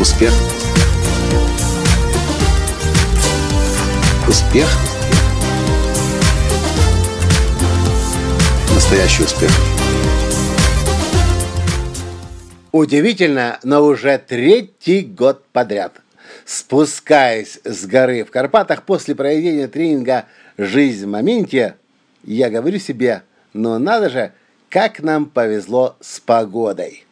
Успех. Успех. Настоящий успех. Удивительно, но уже третий год подряд, спускаясь с горы в Карпатах после проведения тренинга «Жизнь в моменте», я говорю себе, но надо же, как нам повезло с погодой.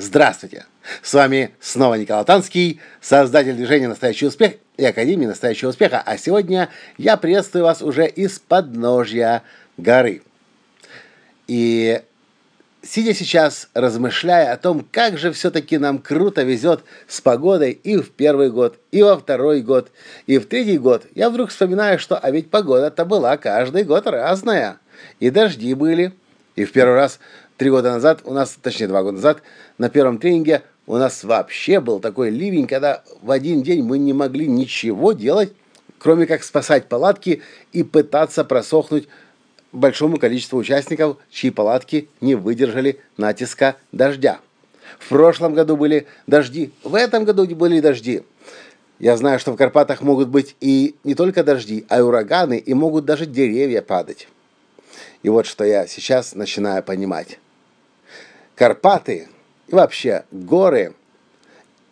Здравствуйте! С вами снова Николай Танский, создатель движения «Настоящий успех» и Академии «Настоящего успеха». А сегодня я приветствую вас уже из подножья горы. И сидя сейчас, размышляя о том, как же все-таки нам круто везет с погодой и в первый год, и во второй год, и в третий год, я вдруг вспоминаю, что а ведь погода-то была каждый год разная. И дожди были. И в первый раз три года назад, у нас, точнее два года назад, на первом тренинге у нас вообще был такой ливень, когда в один день мы не могли ничего делать, кроме как спасать палатки и пытаться просохнуть большому количеству участников, чьи палатки не выдержали натиска дождя. В прошлом году были дожди, в этом году были дожди. Я знаю, что в Карпатах могут быть и не только дожди, а и ураганы, и могут даже деревья падать. И вот что я сейчас начинаю понимать. Карпаты и вообще горы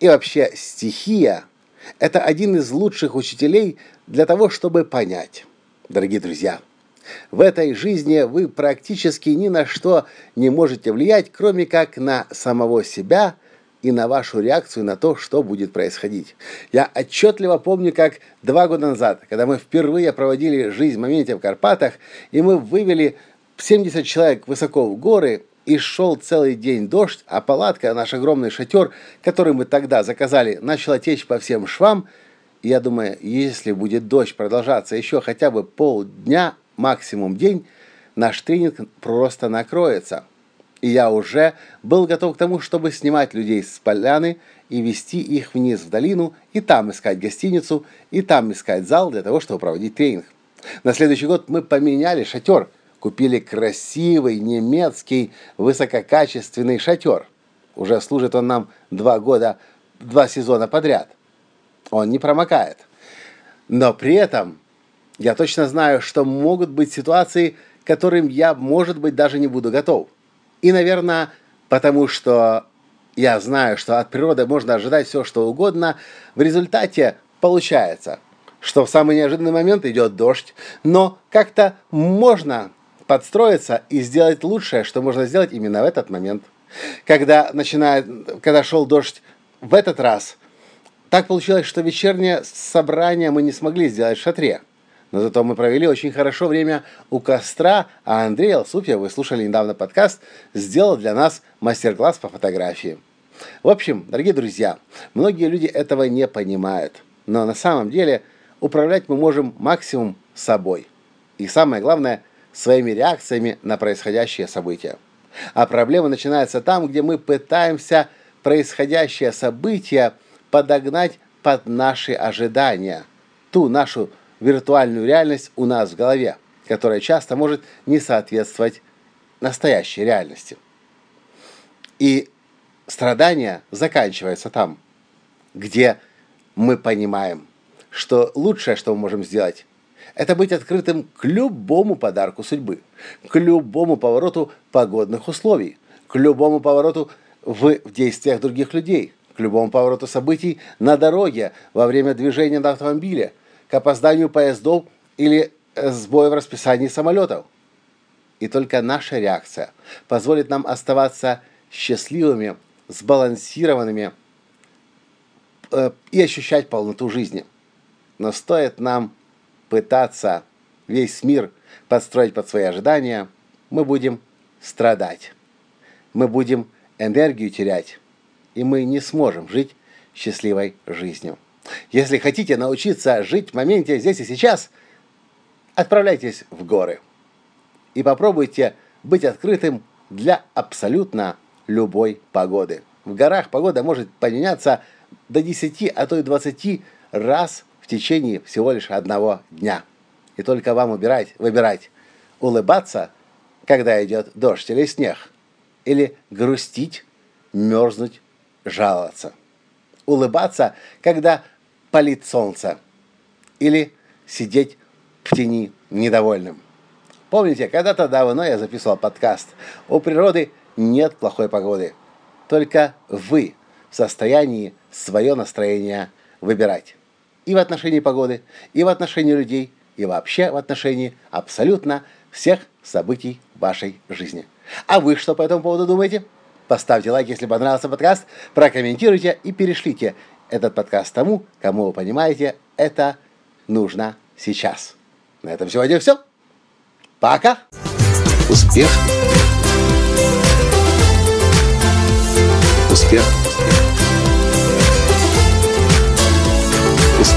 и вообще стихия – это один из лучших учителей для того, чтобы понять, дорогие друзья – в этой жизни вы практически ни на что не можете влиять, кроме как на самого себя и на вашу реакцию на то, что будет происходить. Я отчетливо помню, как два года назад, когда мы впервые проводили жизнь в моменте в Карпатах, и мы вывели 70 человек высоко в горы, и шел целый день дождь, а палатка, наш огромный шатер, который мы тогда заказали, начала течь по всем швам. Я думаю, если будет дождь продолжаться еще хотя бы полдня, максимум день, наш тренинг просто накроется. И я уже был готов к тому, чтобы снимать людей с поляны и вести их вниз в долину, и там искать гостиницу, и там искать зал для того, чтобы проводить тренинг. На следующий год мы поменяли шатер, купили красивый немецкий высококачественный шатер. Уже служит он нам два года, два сезона подряд. Он не промокает. Но при этом я точно знаю, что могут быть ситуации, к которым я, может быть, даже не буду готов. И, наверное, потому что я знаю, что от природы можно ожидать все, что угодно, в результате получается, что в самый неожиданный момент идет дождь, но как-то можно подстроиться и сделать лучшее, что можно сделать именно в этот момент. Когда, начинает, когда шел дождь в этот раз, так получилось, что вечернее собрание мы не смогли сделать в шатре. Но зато мы провели очень хорошо время у костра, а Андрей Алсупья, вы слушали недавно подкаст, сделал для нас мастер-класс по фотографии. В общем, дорогие друзья, многие люди этого не понимают. Но на самом деле управлять мы можем максимум собой. И самое главное, своими реакциями на происходящее событие. А проблема начинается там, где мы пытаемся происходящее событие подогнать под наши ожидания, ту нашу виртуальную реальность у нас в голове, которая часто может не соответствовать настоящей реальности. И страдание заканчивается там, где мы понимаем, что лучшее, что мы можем сделать, это быть открытым к любому подарку судьбы, к любому повороту погодных условий, к любому повороту в, действиях других людей, к любому повороту событий на дороге, во время движения на автомобиле – к опозданию поездов или э, сбою в расписании самолетов. И только наша реакция позволит нам оставаться счастливыми, сбалансированными э, и ощущать полноту жизни. Но стоит нам пытаться весь мир подстроить под свои ожидания, мы будем страдать. Мы будем энергию терять, и мы не сможем жить счастливой жизнью. Если хотите научиться жить в моменте здесь и сейчас, отправляйтесь в горы и попробуйте быть открытым для абсолютно любой погоды. В горах погода может поменяться до 10, а то и 20 раз в течение всего лишь одного дня. И только вам выбирать, выбирать, улыбаться, когда идет дождь или снег, или грустить, мерзнуть, жаловаться. улыбаться, когда палит солнце. Или сидеть в тени недовольным. Помните, когда-то давно я записывал подкаст. У природы нет плохой погоды. Только вы в состоянии свое настроение выбирать. И в отношении погоды, и в отношении людей, и вообще в отношении абсолютно всех событий вашей жизни. А вы что по этому поводу думаете? Поставьте лайк, если понравился подкаст, прокомментируйте и перешлите этот подкаст тому, кому вы понимаете, это нужно сейчас. На этом сегодня все. Пока. Успех. Успех.